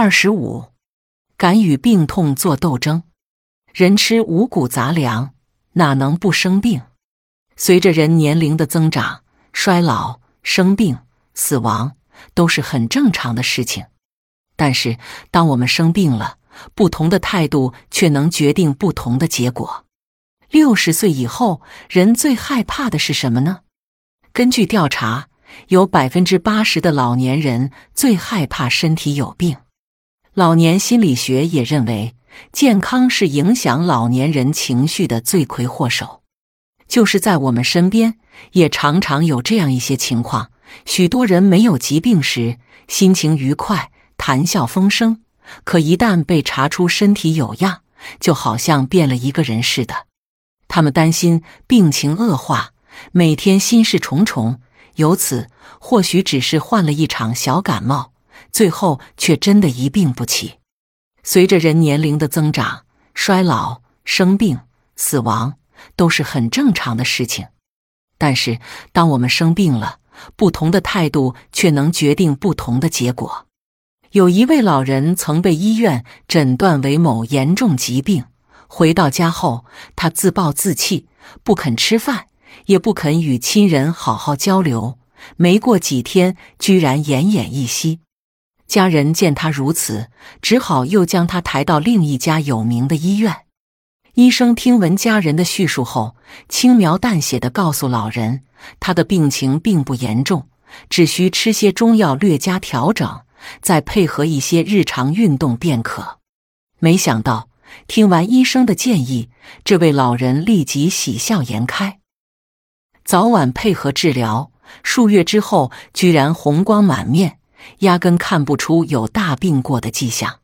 二十五，敢与病痛做斗争。人吃五谷杂粮，哪能不生病？随着人年龄的增长，衰老、生病、死亡都是很正常的事情。但是，当我们生病了，不同的态度却能决定不同的结果。六十岁以后，人最害怕的是什么呢？根据调查，有百分之八十的老年人最害怕身体有病。老年心理学也认为，健康是影响老年人情绪的罪魁祸首。就是在我们身边，也常常有这样一些情况：许多人没有疾病时，心情愉快、谈笑风生；可一旦被查出身体有恙，就好像变了一个人似的。他们担心病情恶化，每天心事重重。由此，或许只是患了一场小感冒。最后却真的一病不起。随着人年龄的增长，衰老、生病、死亡都是很正常的事情。但是，当我们生病了，不同的态度却能决定不同的结果。有一位老人曾被医院诊断为某严重疾病，回到家后，他自暴自弃，不肯吃饭，也不肯与亲人好好交流。没过几天，居然奄奄一息。家人见他如此，只好又将他抬到另一家有名的医院。医生听闻家人的叙述后，轻描淡写的告诉老人，他的病情并不严重，只需吃些中药略加调整，再配合一些日常运动便可。没想到，听完医生的建议，这位老人立即喜笑颜开，早晚配合治疗，数月之后，居然红光满面。压根看不出有大病过的迹象，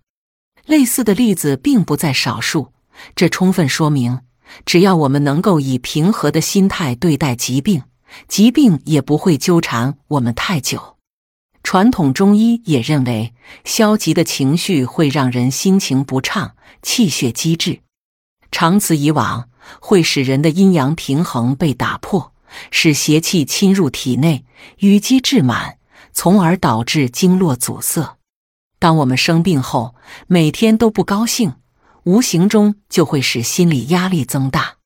类似的例子并不在少数。这充分说明，只要我们能够以平和的心态对待疾病，疾病也不会纠缠我们太久。传统中医也认为，消极的情绪会让人心情不畅、气血积滞，长此以往，会使人的阴阳平衡被打破，使邪气侵入体内，淤积滞满。从而导致经络阻塞。当我们生病后，每天都不高兴，无形中就会使心理压力增大，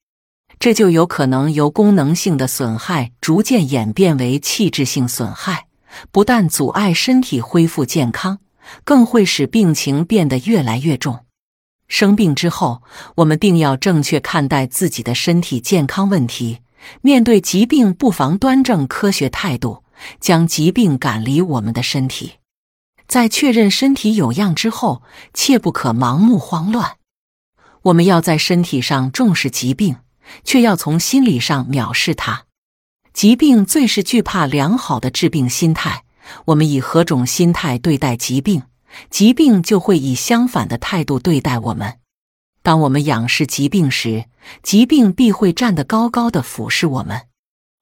这就有可能由功能性的损害逐渐演变为器质性损害，不但阻碍身体恢复健康，更会使病情变得越来越重。生病之后，我们定要正确看待自己的身体健康问题，面对疾病，不妨端正科学态度。将疾病赶离我们的身体，在确认身体有恙之后，切不可盲目慌乱。我们要在身体上重视疾病，却要从心理上藐视它。疾病最是惧怕良好的治病心态。我们以何种心态对待疾病，疾病就会以相反的态度对待我们。当我们仰视疾病时，疾病必会站得高高的俯视我们。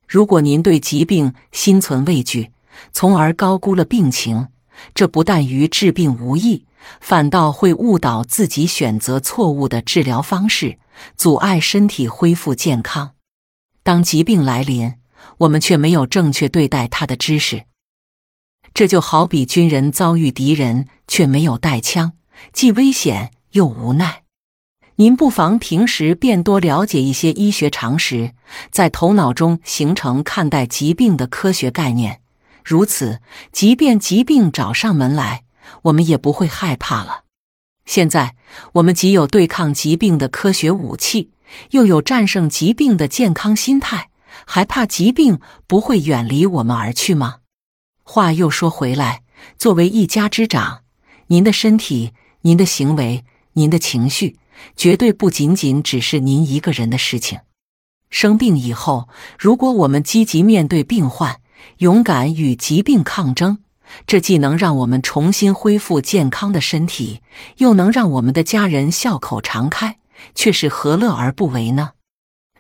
如果您对疾病心存畏惧，从而高估了病情，这不但与治病无益，反倒会误导自己选择错误的治疗方式，阻碍身体恢复健康。当疾病来临，我们却没有正确对待它的知识，这就好比军人遭遇敌人却没有带枪，既危险又无奈。您不妨平时便多了解一些医学常识，在头脑中形成看待疾病的科学概念。如此，即便疾病找上门来，我们也不会害怕了。现在，我们既有对抗疾病的科学武器，又有战胜疾病的健康心态，还怕疾病不会远离我们而去吗？话又说回来，作为一家之长，您的身体、您的行为、您的情绪。绝对不仅仅只是您一个人的事情。生病以后，如果我们积极面对病患，勇敢与疾病抗争，这既能让我们重新恢复健康的身体，又能让我们的家人笑口常开，却是何乐而不为呢？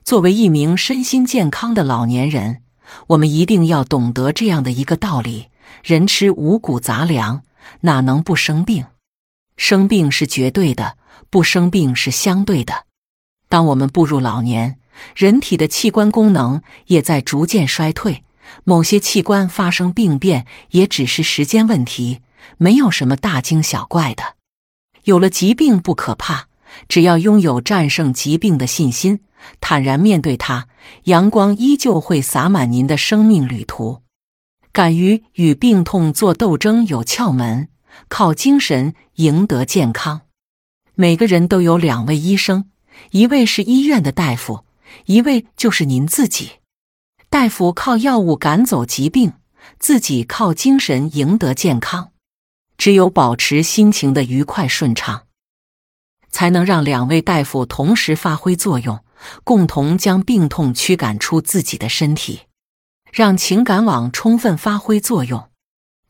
作为一名身心健康的老年人，我们一定要懂得这样的一个道理：人吃五谷杂粮，哪能不生病？生病是绝对的。不生病是相对的。当我们步入老年，人体的器官功能也在逐渐衰退，某些器官发生病变也只是时间问题。没有什么大惊小怪的。有了疾病不可怕，只要拥有战胜疾病的信心，坦然面对它，阳光依旧会洒满您的生命旅途。敢于与病痛做斗争有窍门，靠精神赢得健康。每个人都有两位医生，一位是医院的大夫，一位就是您自己。大夫靠药物赶走疾病。自己靠精神赢得健康，只有保持心情的愉快顺畅，才能让两位大夫同时发挥作用，共同将病痛驱赶出自己的身体，让情感网充分发挥作用。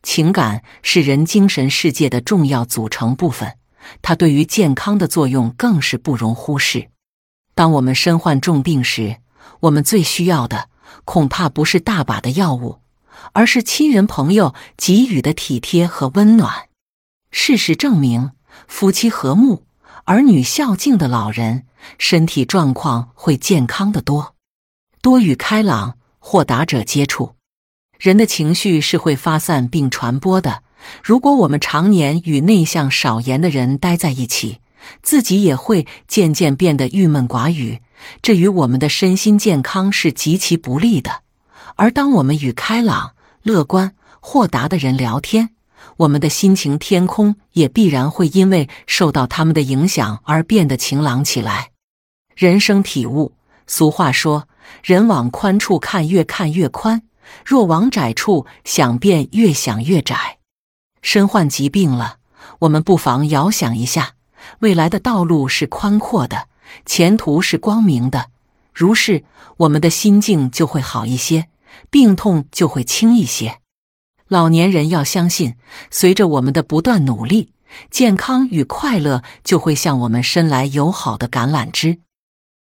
情感是人精神世界的重要组成部分，它对于健康的作用更是不容忽视。当我们身患重病时，我们最需要的恐怕不是大把的药物。而是亲人朋友给予的体贴和温暖。事实证明，夫妻和睦、儿女孝敬的老人，身体状况会健康的多。多与开朗、豁达者接触，人的情绪是会发散并传播的。如果我们常年与内向少言的人待在一起，自己也会渐渐变得郁闷寡语，这与我们的身心健康是极其不利的。而当我们与开朗、乐观、豁达的人聊天，我们的心情天空也必然会因为受到他们的影响而变得晴朗起来。人生体悟：俗话说，人往宽处看，越看越宽；若往窄处想，便越想越窄。身患疾病了，我们不妨遥想一下，未来的道路是宽阔的，前途是光明的。如是，我们的心境就会好一些。病痛就会轻一些。老年人要相信，随着我们的不断努力，健康与快乐就会向我们伸来友好的橄榄枝。